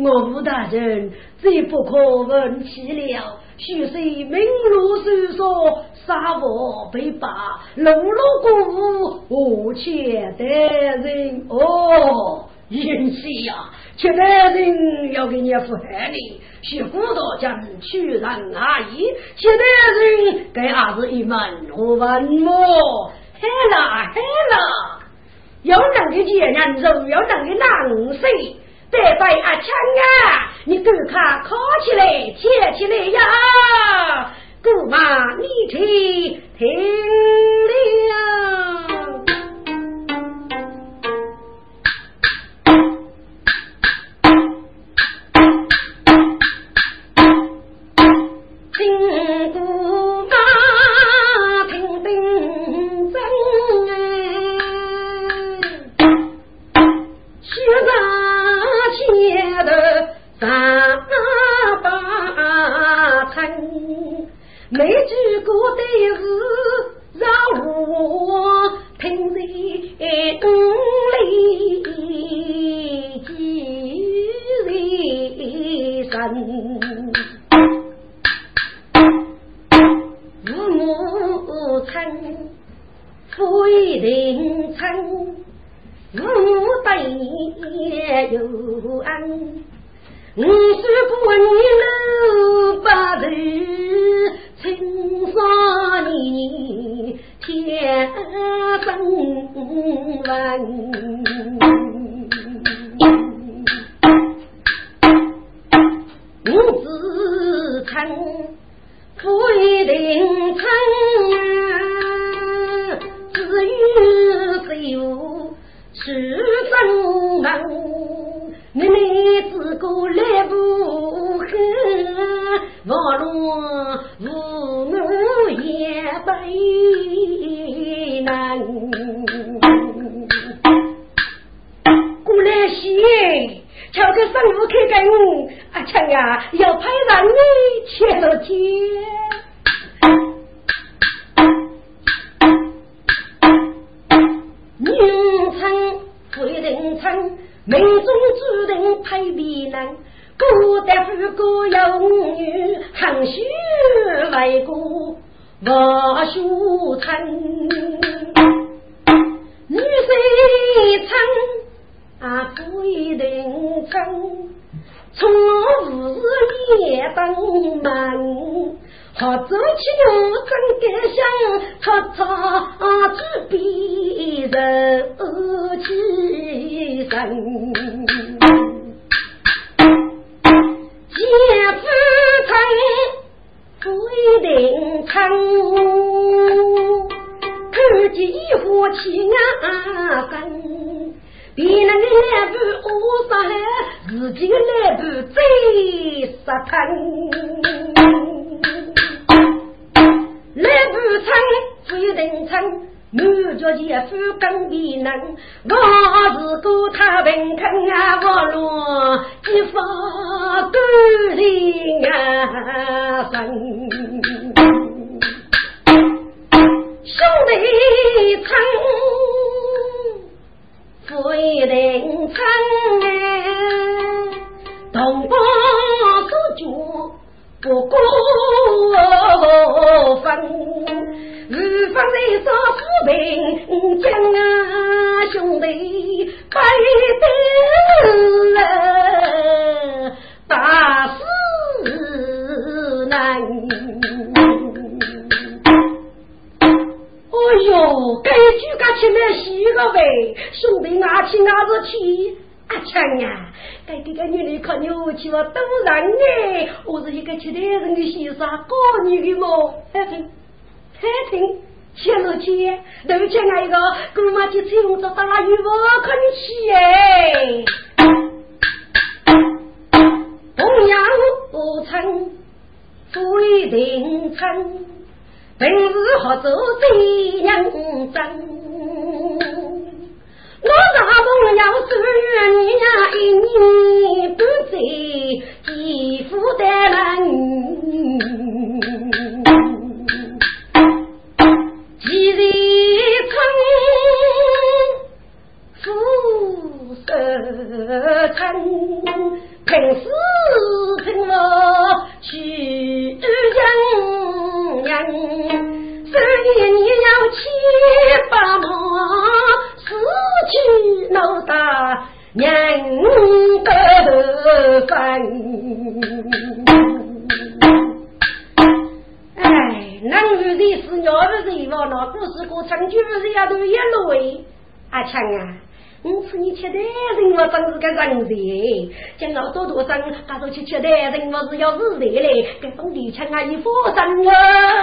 我吴大人，这不可问起了。许是名路搜索，杀我被拔，路路过户，我且得人哦，云溪呀，且得人要给你付海礼，是古道将屈人阿姨，且得人。给儿子一门我问么？嘿啦嘿啦，有能的贱人，就有能的男婿。得拜阿强啊！你给他靠起来，切起来呀！姑妈，你听听了。自己的来步最杀疼。来步称不定称。满脚前夫更比能，我是个太平坑啊，我落一发感情啊深。兄弟称，非人称啊，同胞是主不过分。日方在说富平江啊，兄弟拜得了大师难。哎呦，该举个起来洗个呗，兄弟阿亲阿子去，阿强呀，该这个女的可牛气我都让哎，我是一个吃的人的先生，搞你的么？还听，还听，切了切，对不起那一个，姑妈去采红枣打鱼，我可你去哎。同样不成，不一定成。平时好做最认真，我大梦要是你呀一年不在，几副的多多生，他说去吃的人我是要日的嘞，跟兄弟强啊一佛生啊。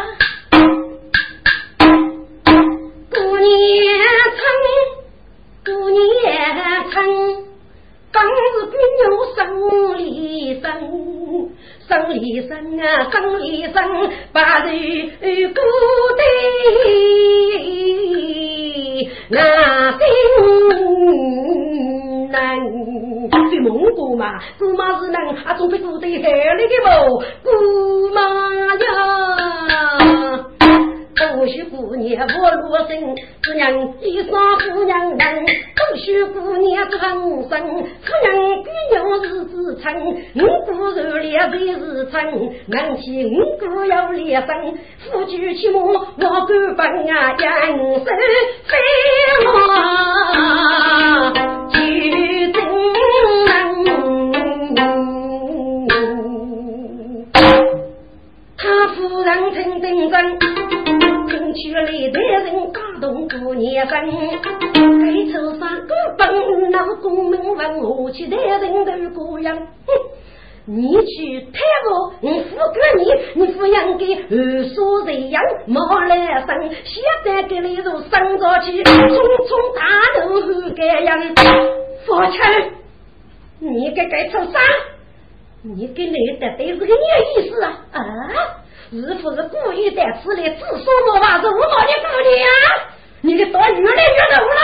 起五姑要烈生。夫君起母我敢奔啊，养生飞花现在给你如生着去，匆匆大路后该样。父亲，你该该抽三，你给来的都是个咩意思啊？啊？是不是故意在此里自说我话？是我毛的姑娘，你的刀越来越浓了。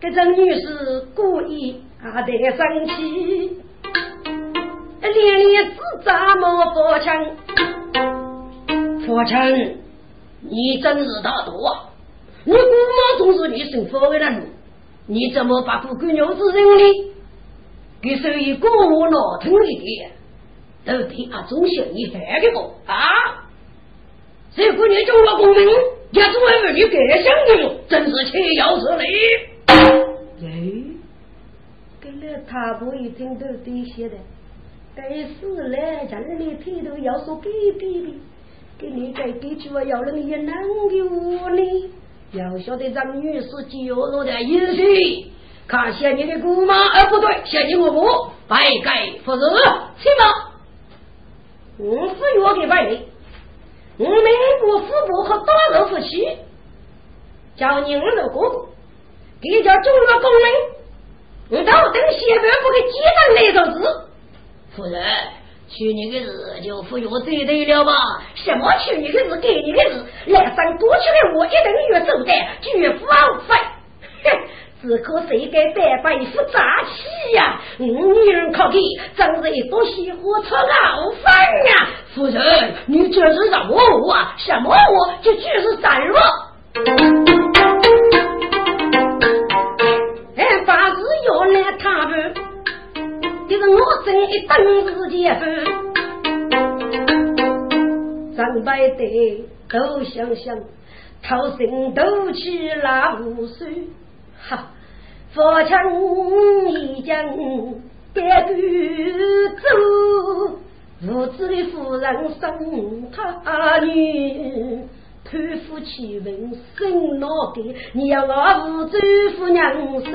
这张女士故意啊在生气，连连自责莫父亲。父亲，你真是大度啊！你姑妈总是你生活为了你，怎么把不姑娘子认呢？给手一过我脑疼一点。到底啊，总想你害的我啊！这姑娘中了功名，也是为儿女改想的，真是岂有此理！哎，跟了他不一听都这些的，该死嘞！家里头头要说给给的，给你该给去我要人也难给我呢。要晓得张女士娇弱的饮水，看嫌你的姑妈，哎不对，嫌你我母，白盖不是，去吧。我是约给外人，我们国父母和大人夫妻，叫你们的哥哥，给叫中了公人，我到等县官府给记上那首字。夫人，去年的日就服药最对了吧？什么去年的日，给你的日，来生过去的我一定越走的，绝不枉费。哼。此刻谁该百百副杂气呀？女人可给，真是一朵西火出傲饭呀！夫人，你这是什么我啊？什么我？这就是斩落。哎，八字要来他们，就是我真一等时间分，三百对都想想，掏心斗气拉无数。哈，父亲已经带走，无知的夫人生他女，贪夫欺人生脑袋，你要我无知夫娘收。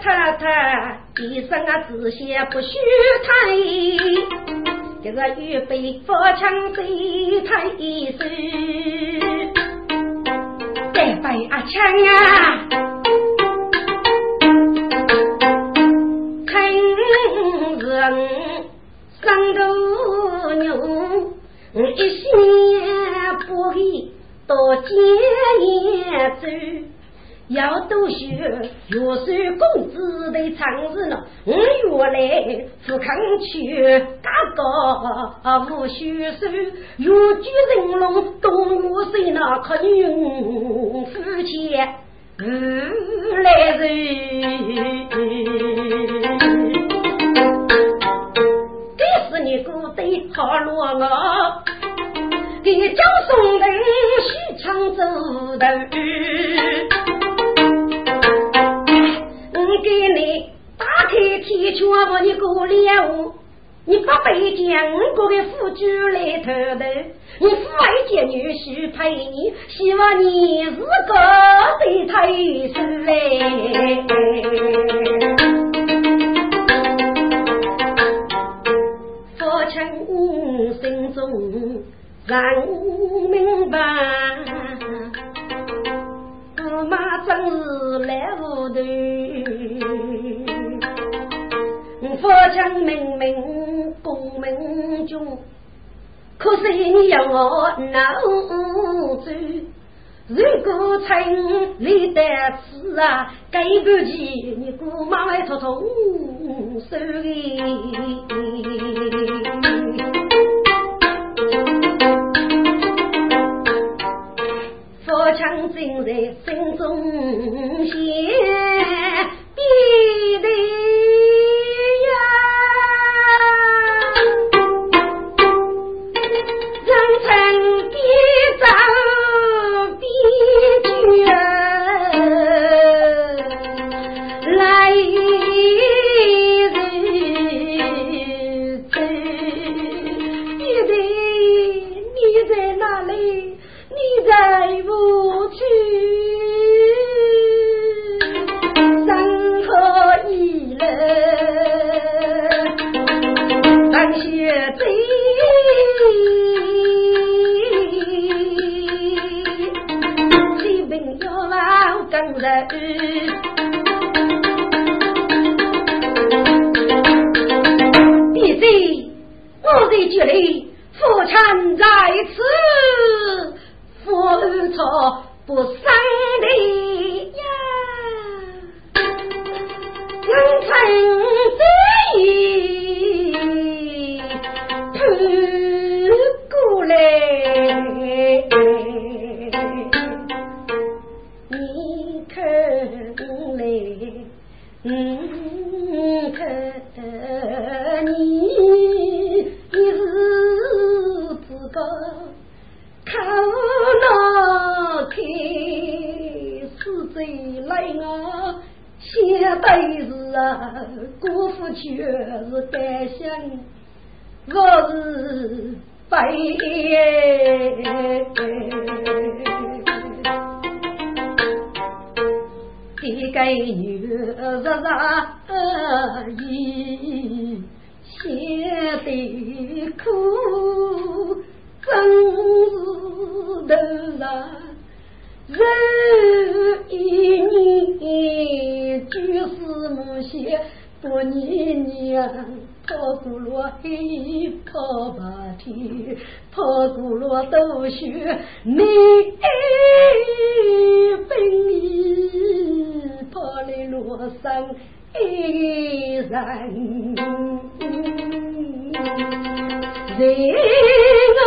太太，一生啊只写不许谈。这个预备佛枪水太手，再摆阿枪呀，看人上头牛，一心不给多见眼走。要多学，月收工资得长日呢。我原来富康去，嘎个无须收。月居人龙，东岳水那可用夫妻无来人。这是你姑爹好落我，给江松人许昌走的。给你打开天窗，把你过了午，你不背将我的夫君来偷的，你父爱见女婿陪你，希望你是个对太师嘞。父亲心中让明白。马真是来糊涂，佛将明明功名中，可是你要我脑走。如果称你的词啊，该不及你姑妈来偷偷收枪是贼来啊！相对是啊，姑父却是担心我是悲。一个女日日一写的苦，真是的啊！人一年就是那些多年娘，跑过了黑，跑白天，跑过了冬雪，你分衣。跑来罗生一人，人啊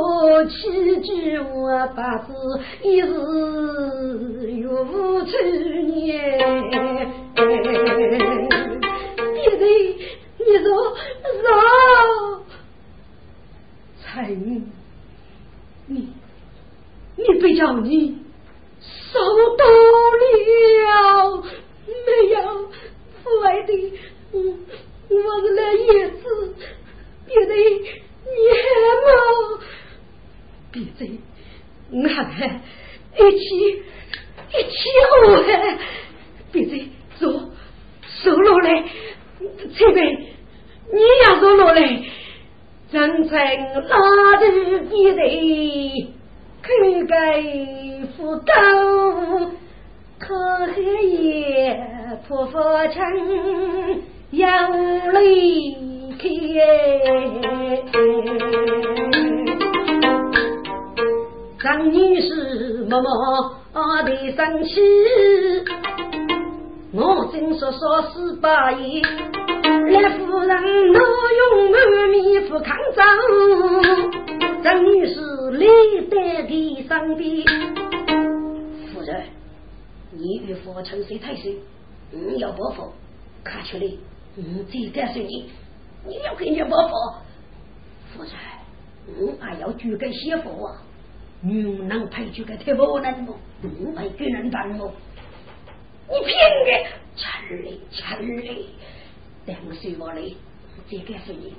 我七句话，八字一日有七年。弟弟，你说说。成，你你不叫你受到了没有，父爱的，我是来叶子，别的你还没，闭嘴我还一起一起喝还，闭嘴坐坐落来，这边你也坐落来。人称拉住一头，口盖斧刀，可黑夜破佛墙，杨泪开。张女士默默地生气，我正说说十八爷。来夫人，怒用满面不抗争，张女士立在地上边。夫人，你与父亲谁太岁？你要报复，看出来，嗯，这敢是你，你要给你报复。夫人，我还要举个媳妇啊，女能配举个太婆能不？我还给人办么？你骗的，真的，真的。两岁我来，这个是你，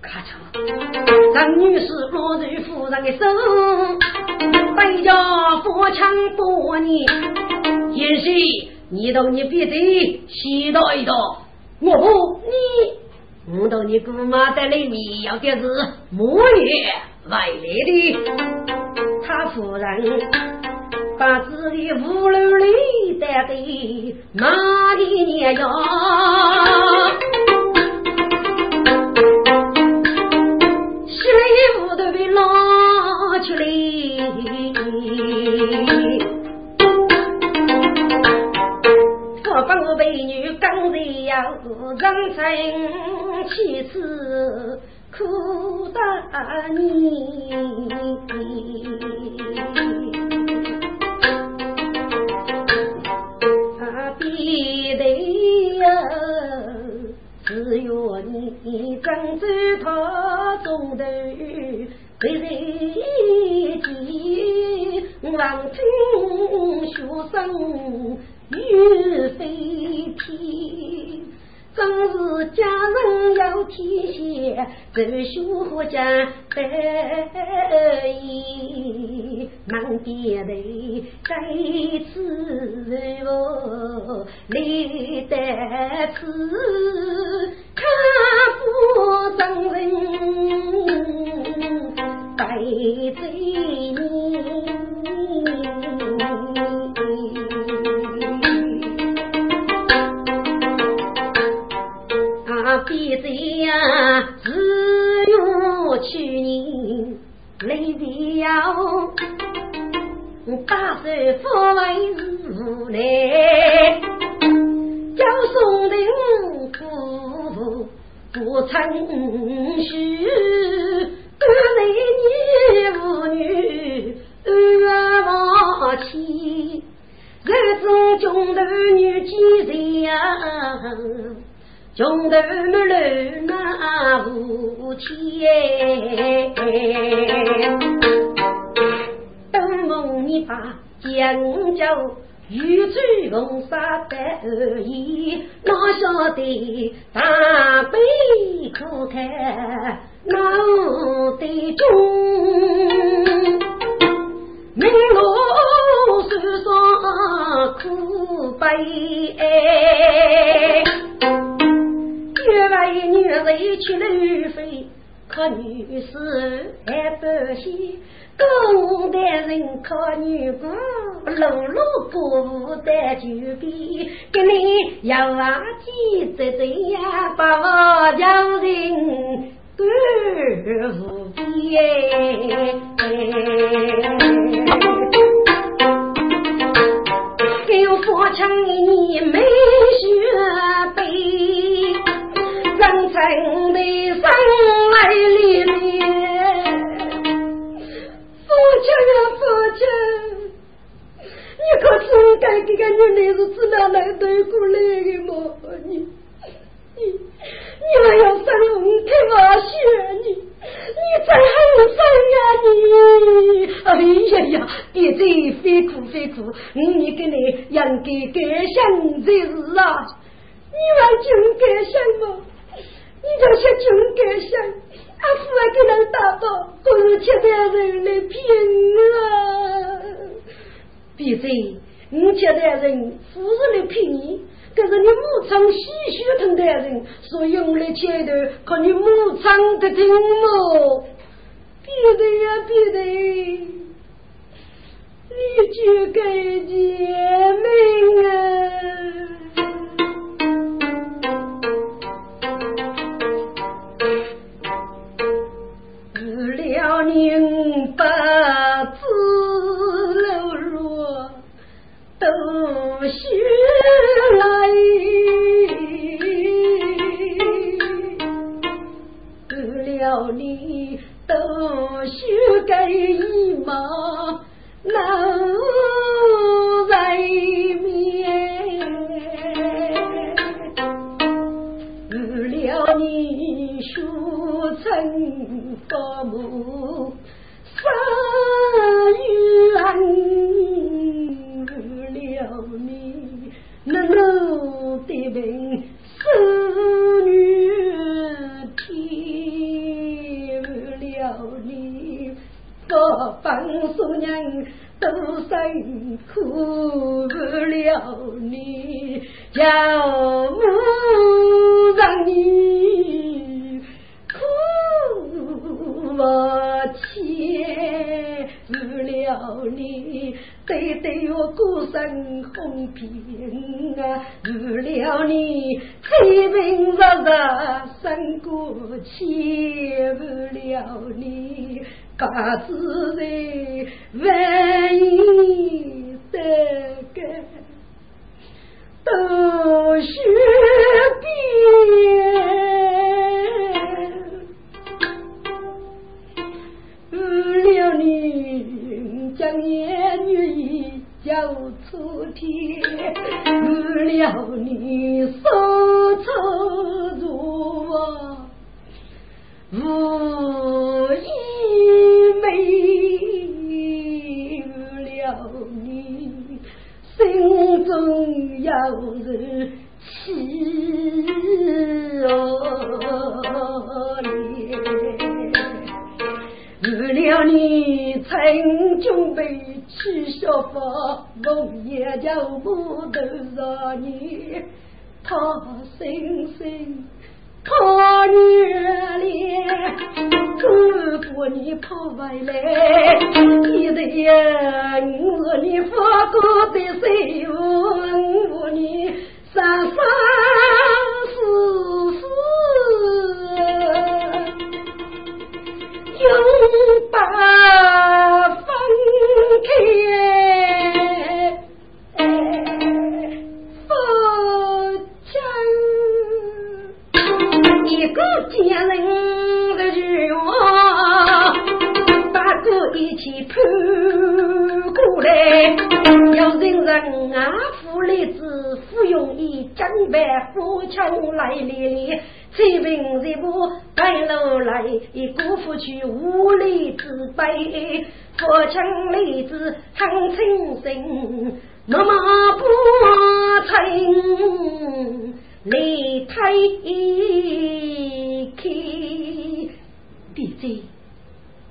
咔嚓！张女士落入夫人的手，带着佛枪多年，也许你到你别嘴洗到一道，我不你，我到你姑妈在里面要的是木叶外来的，他夫人把自己屋楼里带的哪里年呀？别的在此哦，立得此穷头没路那无天，东梦你把江州玉柱红纱白衣，哪晓得大悲可看脑袋中，明路手上苦悲。月外女人去路飞，可女士还不稀。公的人靠女工，碌碌不得酒杯。给你要忘记这这呀，把我叫人干无边。没有佛枪你没学背。人生的生来里面，父亲啊父亲，你可真该给个女人是自哪来对过来的吗？你你你还要生我，我血你，你再还有哎呀呀，别再非哭非哭，你跟你应该改想才是啊！你往军改想吗？你这些军改想，阿父还给人打包，都是其他人来骗啊！别再，你其他人不是来骗你，可是你母亲喜血疼的人，所以用来前头靠你母亲的听么？别的呀，别的。你就该结命啊！为了宁修改密码人。都辛苦了你，叫母让你苦我切，为了你对对我孤身红遍啊，为了你清平日日生过去，为了你。各自在万一得个都须变，为了你将言语交出天，为了你手抽如无中有人起哦为了你曾准备去学法，我也就不得让你他心心。可女脸，如果你跑回来，记得呀，我你发过的水我你三三四四，永不江北富强来连，催兵一步白路来，姑父去无力自卑，父亲来子长青心，那么不成。离开弟弟，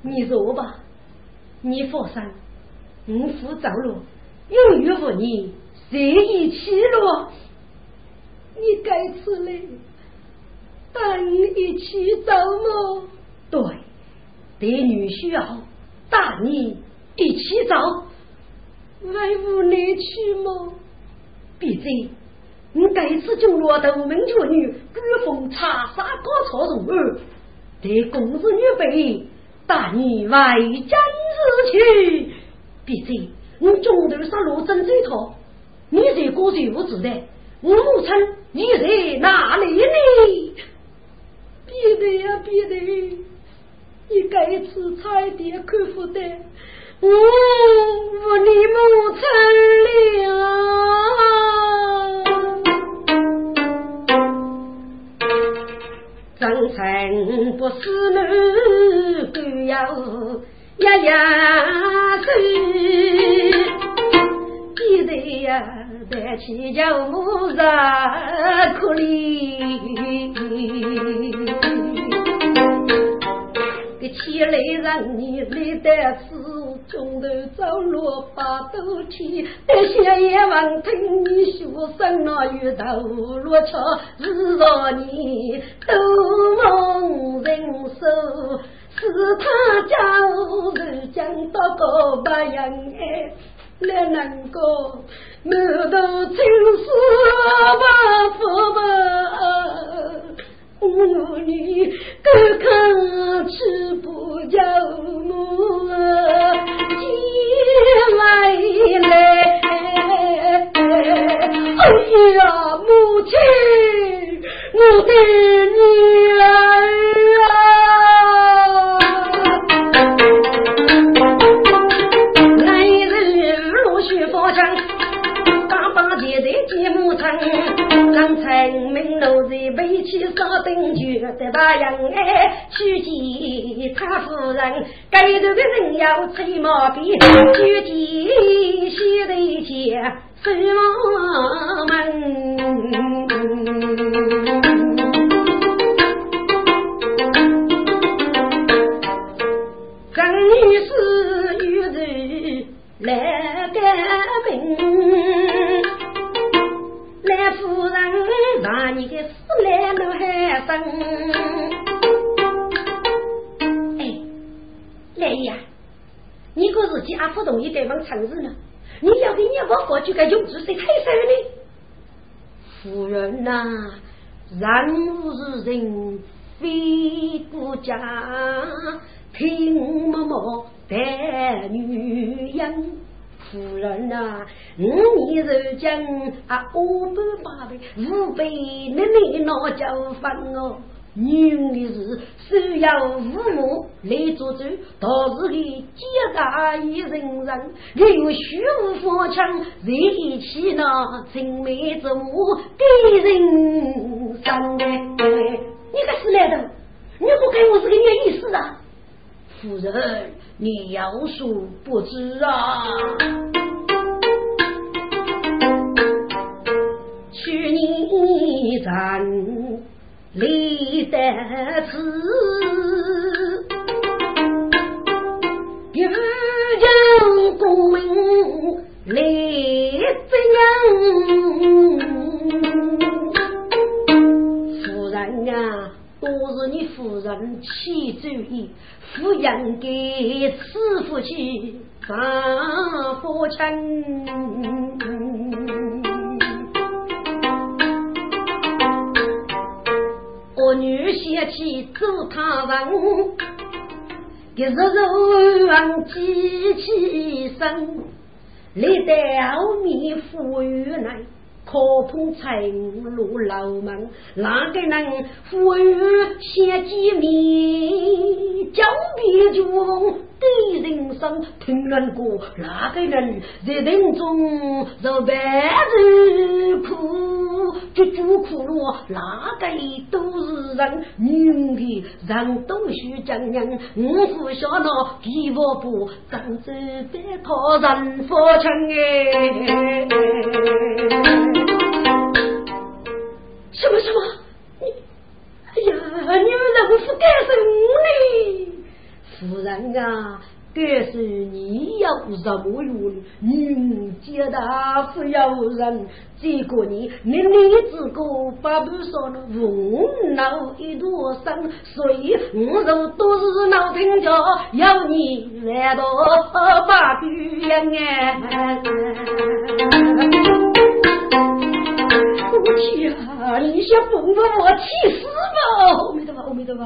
你坐吧，你放心，五福走路，有缘无你，随意去了。你该死嘞，带你一起走吗？对，爹女需要带你一起走，为无你去吗？闭嘴。你这次就落得名绝女，举风插沙高草如儿，对公子女辈，带你为真子去。毕竟你中头杀罗真这套，你在过谁不知的？我母亲你在哪里呢？别的呀，别的，你这次差点克服的，我我你母亲了。真诚不是奴，更要呀呀是，记得呀，在起叫母子可怜。起来让你累得死，中头走路把斗天，得些也望听你说声那与头落桥，日若你都梦人手，是他家人讲到个白样哎，来难过，满头青丝把父母。妇女高亢吃不着母，接来来，哎呀，母亲，我的女儿人。民奴才背起烧灯觉得大洋哎，去见他夫人，该头的人要吹毛笔，举起西头前守门。是家不同意对方承认呢？你要给你我过去个用处谁太深呢？夫人呐，人无人非不家，听默默待女人。夫人呐，五年如今啊，五百八百五百，你你闹交烦哦。女人的事，需要父母来做主，倒是给皆大一人。人，有虚无方强，在一起那青梅竹马，给人。生的。你个死来的，你不给我是个咩意思啊？夫人，你有所不知啊！去年咱离得迟，有将功名来怎样？夫人啊！都是你夫人起主意，抚养给师傅去丈夫亲。先去做他人，一日日往机器生，历代后面富裕来。可碰城路老门，哪个人富裕先见面，交别就。对人生听人过，哪个人在人中受万人苦？绝住苦路，哪个都是人。女的人都需讲人，五福小闹皮我不，张嘴别讨人夫情哎！什么什么？你哎呀，你们人是干什么呢？夫人啊，但是你要什么用？女家大夫要人，这个你你你自个把不上了，烦恼一多生，所以我都都是闹听着，要你来到把女人哎。我天啊！你想疯了我气死吧！阿弥陀佛，阿弥陀佛。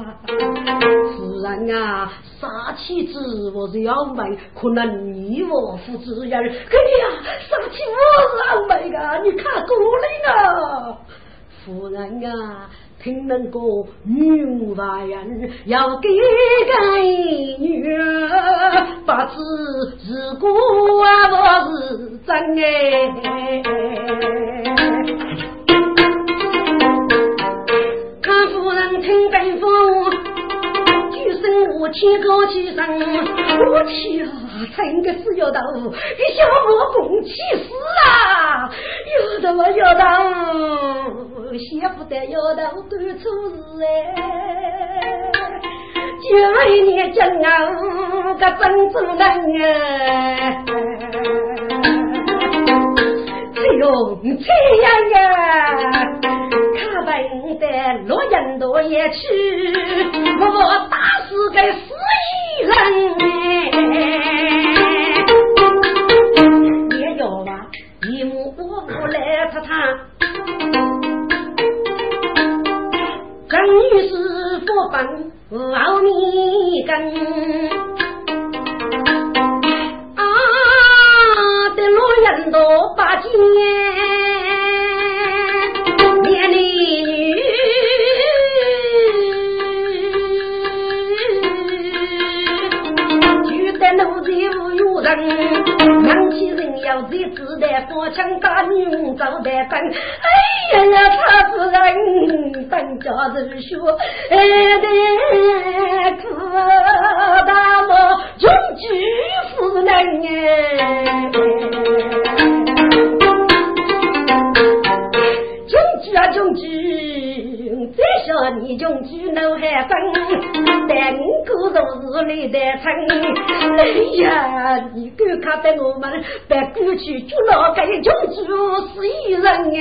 夫人啊，杀妻子我是要买，可能你我父子呀，可你呀，杀妻我是要买的，你看过来啊！夫人啊，听人个女娃人要给个女儿，不知是果啊，我是真哎。听北风，举身我千高起身，我去啊！真个是要到，给小魔公气死啊！要到啊要到，写不得要到端错事哎！就为你讲啊，个真主人啊，只有这样啊！本的洛阳多也去，我打死个死一人也要吧，一目我不来他他。张女士不本奥秘根，啊的洛阳多八斤。人。起人要在子弹放枪打女人招待灯，哎呀呀，他是人本家人说，哎的可大么穷举夫人。哎，你穷举脑海分。三个都是你的称，哎呀，你敢看得我们把过去就老该穷主是一人哎，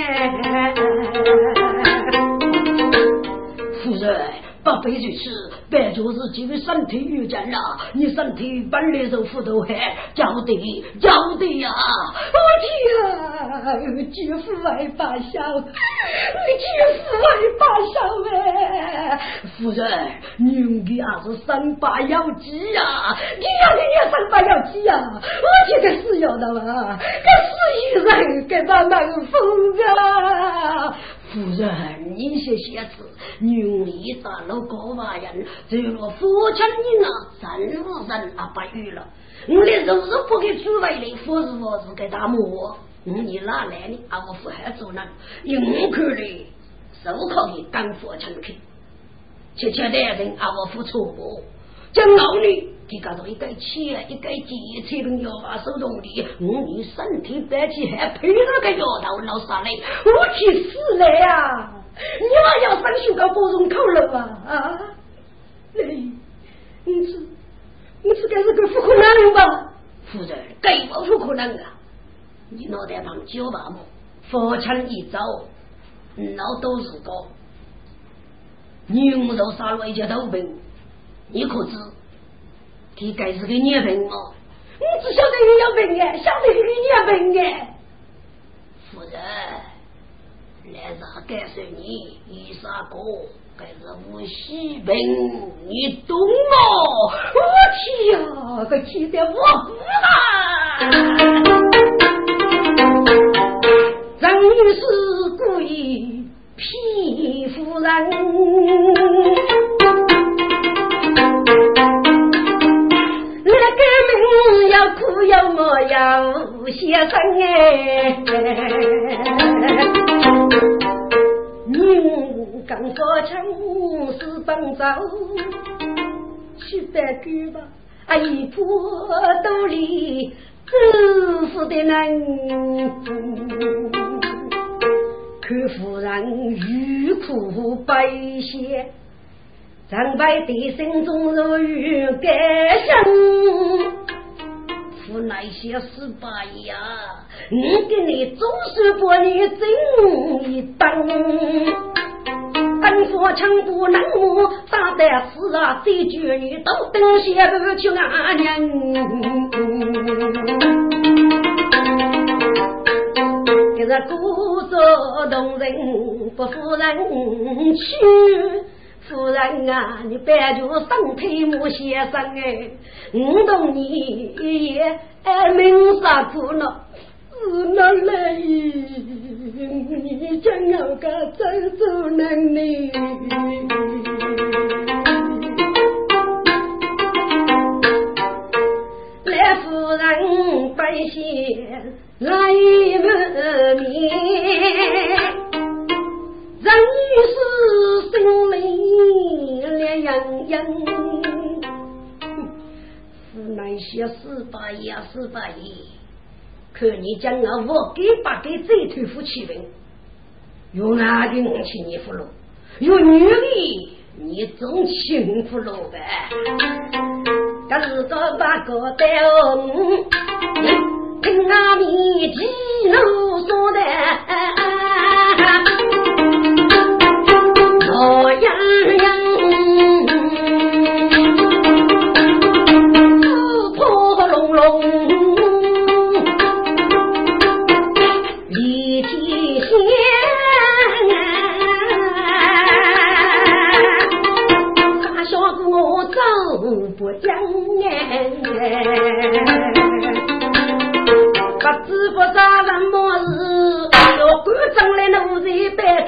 夫人。不非如此，别就是因为身体有劲了。你身体本来就糊涂，还叫的叫的呀！我天啊，举夫为八小，你举夫为八小哎！夫人，你用的还是三八幺鸡呀！你要的也三八幺鸡呀！我觉得是要的嘛，这是一人给他们疯啊！夫人，你些写字，女里打了个玩人，走了父亲你啊，真无人啊不语了。我的肉是不给诸位的，佛是佛是给他摸。你哪来的？啊，我父还做人，用口的，手可以当父亲去。切切的人啊，我付错不？将老女。你搞到一个钱，一个钱，才能药把手动的。我你身体白起还配那个药头老啥嘞？我去死了呀！你还要上学个保重口了吧？啊？哎，你是你是该是个不可能吧？夫人，根本不可能啊！你脑袋旁九把木，佛枪一走，那都是个牛肉杀了一截头病，你可知？你该是个孽病哦！你只晓得你有病哎，晓得你孽病哎！夫人，来日该说你一啥个？该是无喜病，你懂哦？我天呀，这气得我哭了！张女士故意骗夫人。要哭要么要先生哎，你刚发枪是帮走，去得够吧？啊，一破肚里走福的人，看夫人欲哭百谢，长辈的心中如雨感伤。我那些失败呀，你给你总是把你真一当，本佛强不能我打得死啊，这句你都等些不去阿娘，这个故作动人不负人去。夫人啊，你别就身体没先生哎，我同你也明啥苦恼，是哪来？你真要个真做能力？来夫人拜谢来门面。人女士心里凉洋洋，那些四百亿啊，四百亿！可你将我我给把给这头夫妻问，有男的我请你俘虏，有女的你总请俘虏呗。这是个八个的哦，听阿弥记录说的，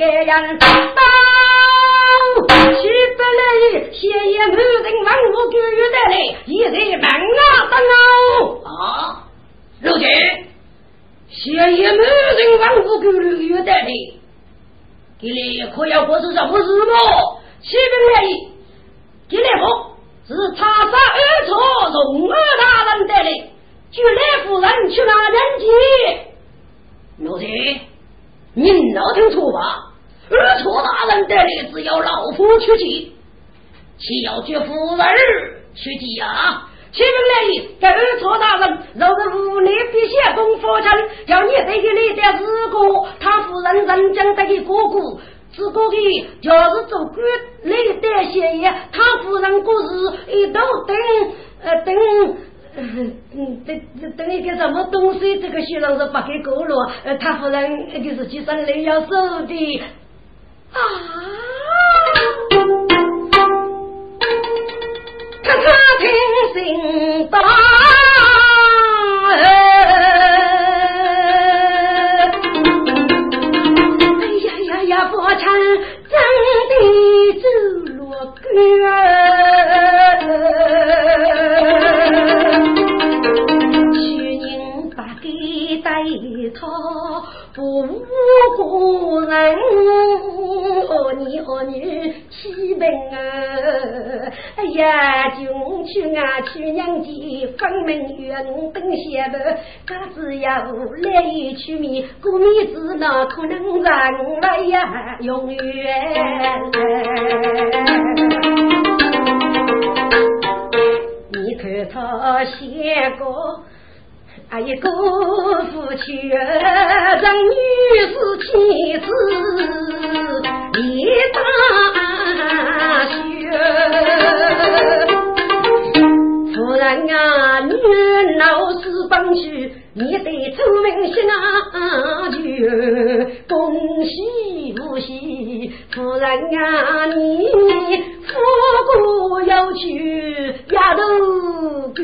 才白干人。到七百来，谢爷满人万物给予的来，一人万啊等哦。啊，如今谢爷满人万物给予的来，给你。可要过是什么事么？七百来，给你。不？是查杀二错，荣二大人带来，就来夫人去拿人去。奴才，您老听错吧？二错大人带来，只要老夫去接，岂要去夫人去接啊？启禀来意，这二错大人若是无内必下功夫强，叫你这个你的日果，他夫人人将这个哥哥。自个的就是做官累得些也，他夫人过日一头等呃等嗯等等一个什么东西，这个先生是不给过了，呃他夫人就是去生累要受的啊，他他听心大。去年把给带他不过人，你哦你起名啊！哎呀，就去啊去娘家分明远等下的，他只要来一曲米，过米子那可能人来呀永远。你看他写过，哎呀，哥夫妻人女是妻子啊，女老是帮去，你得出门下去，恭喜不喜？夫人啊，你夫过要去丫头哥，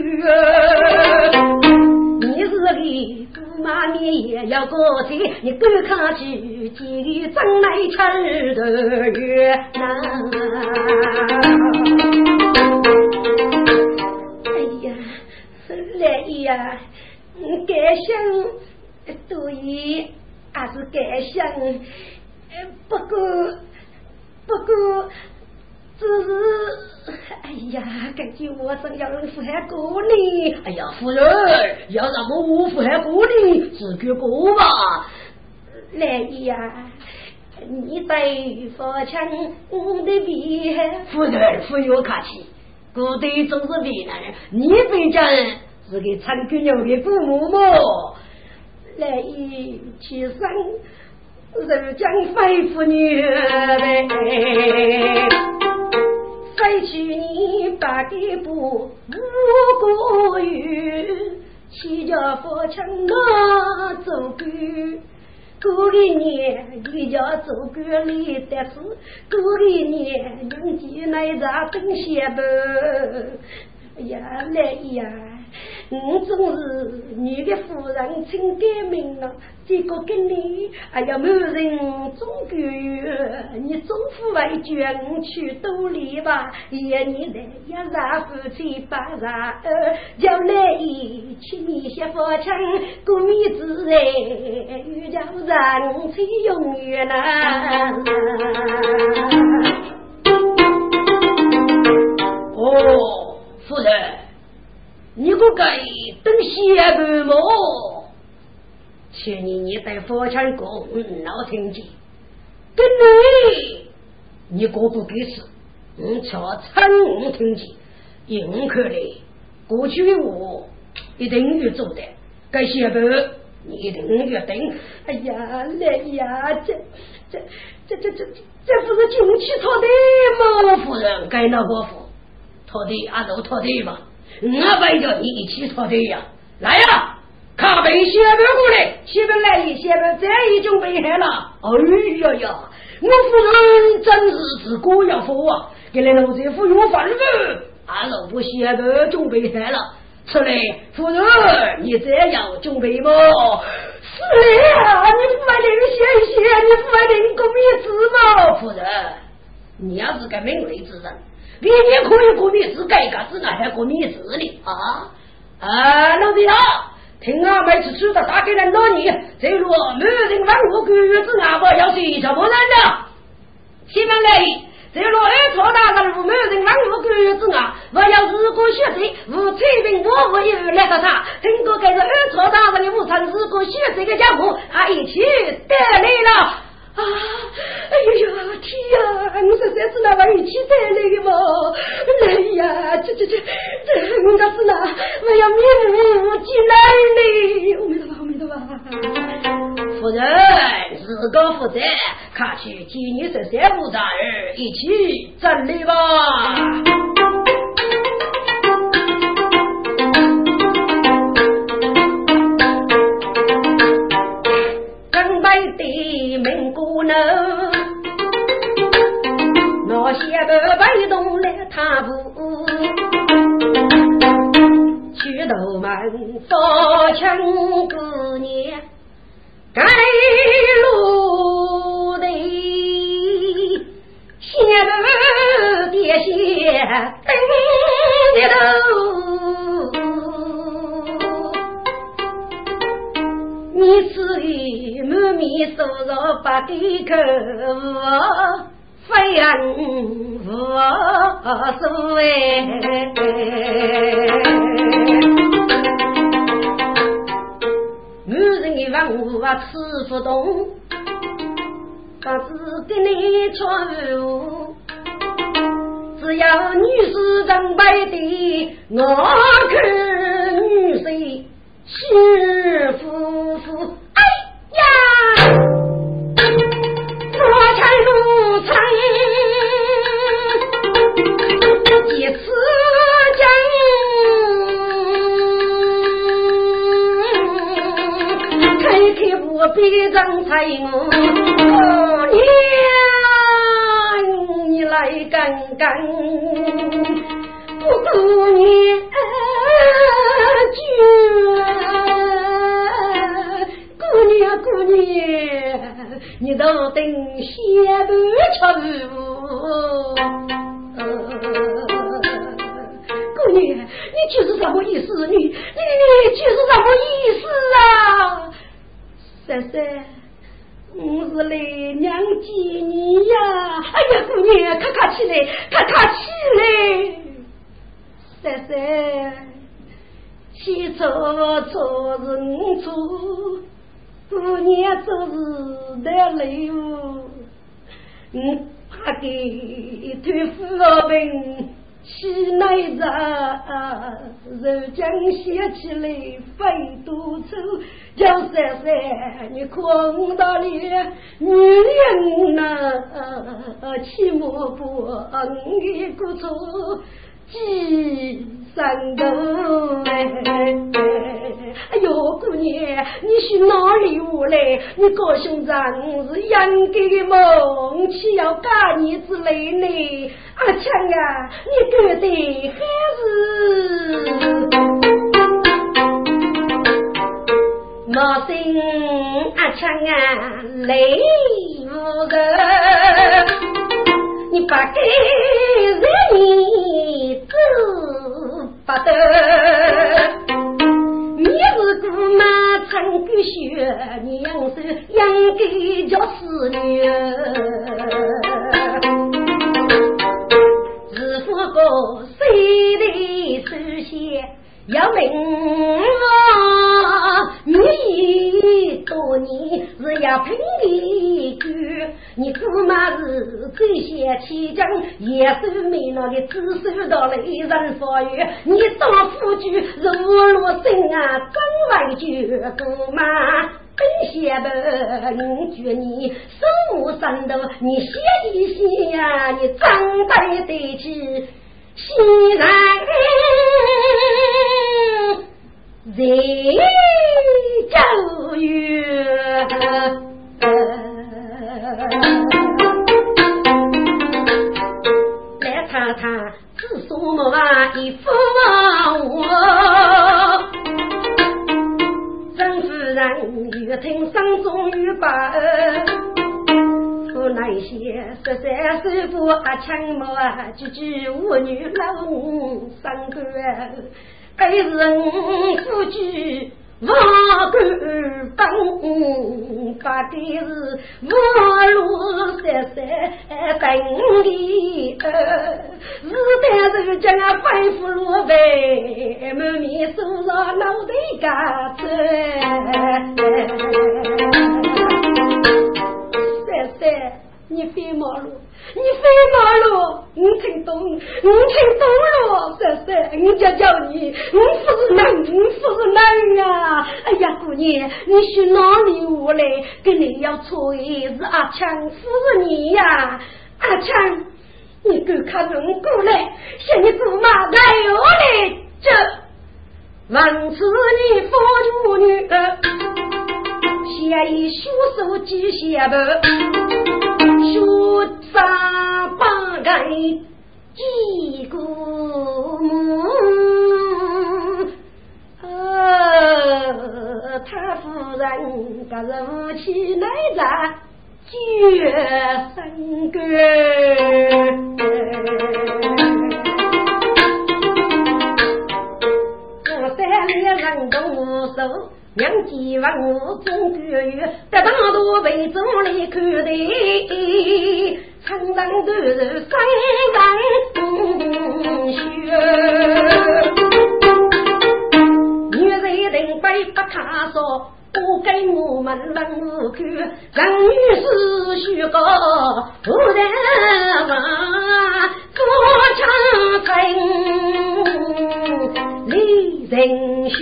你是个姑妈，你也要过去，你赶快去见张来吃的月呐！对父亲我的比，夫人不用客气，古代总是为难人，你这家是个长姑娘的父母么？来一起生。如将非妇女呗，非去你八个步五个月，七家佛亲那走狗，过一年一家走狗里得是，过一年人家那咋等些不？哎呀，来呀！我总是你的夫人，请改名了。这个跟你，哎呀，某人。总归你总夫为君去独立吧。一年来一让夫妻把让儿，叫来一起你些父亲过日子哎，又叫人妻永远呐。哦，夫人。你可该等下半么？去年你带佛前公老听见，跟你你哥不给死，你瞧参悟听见，应可的。过去的我一定要做的，该下半你一定要等。哎呀，来呀，这这这这这这不是进去拖地吗？夫人该那个夫拖地啊，都拖地嘛。我背着你一起拖地呀，来呀！卡背写本过来，写本来一写本，这已经备好了。哎呀呀，我夫人真是自古要富啊！给来老子夫用饭子，俺老婆写本准备好了。出来，夫人，你这样准备不？是啊，你不还得写一写？你不还得过面子吗？夫人，你要是个明理之人。你也可以过面子，改个子那还过面子呢啊！啊，老弟啊，听啊，每次吃的大给人老你，这路没人问我个月子啊，我要睡什么人的？西门来，这路二错大人路没人问我个月子啊，我要如果学这无彩屏，我我又来个啥？听过这个二错大人的无常，如果学这个家伙，他一起得来了。啊！哎呦呦，天呀！我说这是那玩一起带来的嘛？哎呀，这这这这，我那是哪？我要面目进来呢！阿弥陀佛，阿弥陀佛。夫人，自个负责，看去接你十三五丈儿一起整理吧。那些个被动来踏步，去头门多抢姑娘，该路的先头爹先等的头，你是满面收入把的口。非人无所谓，女人的万物啊吃不动，可是给你穿无，只要女士人白的，我看干。三，你空到了女人呐，起码不你个错。几三个哎，哎呦，姑娘，你是哪里话来？你高兄长是养给的梦，岂要嫁你之类呢？阿强啊，你觉得还是我心阿强啊，泪无个。你不该让你走不得，你是姑妈长个血，娘是养个叫死女，是否个谁要命啊！你多年是要拼一句，你芝麻是最先起将，也是没那个知识到雷人发育，你当夫君如落心啊，真为绝哥嘛！本些的，我觉你手无三头，你写一写呀，你长得得起西南人教育。来看看，自说么啊，一副我。越听声中越把那些十三岁不阿强么，句句妇女老三个，还是我夫妻。我敢当，把的是我路三三等你，是但是将我吩咐落呗，满面收上脑袋嘎子，三三。你飞马路，你飞马路，我听懂，我听懂了，婶婶，我就叫你，我不是男，我不是男呀！哎呀，姑娘，你去哪里我来？跟你要错的是阿强，不是你呀！阿强，你赶快人过来，向你姑妈来我来这，万次你父母女儿，先以血手记下吧。雪山八盖几个母，他夫人隔日夫妻来在绝生根，我三两人动手。两几万我中个月，得当多被中里看的，常常都是三人血。女人等背不卡说，我给我们人物看，人女是虚高，不然嘛，多长城离人血。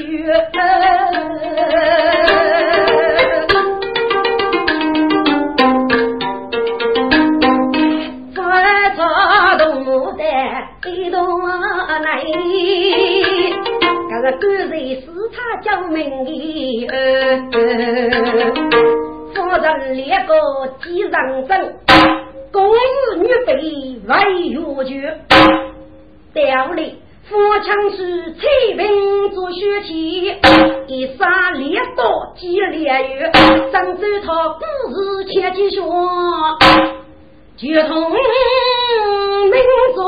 救命的儿，夫人两个几人争，公子女被为越绝。调里夫枪是彩兵做血气，一杀猎刀几连月，上周他故事千几说，就同民族。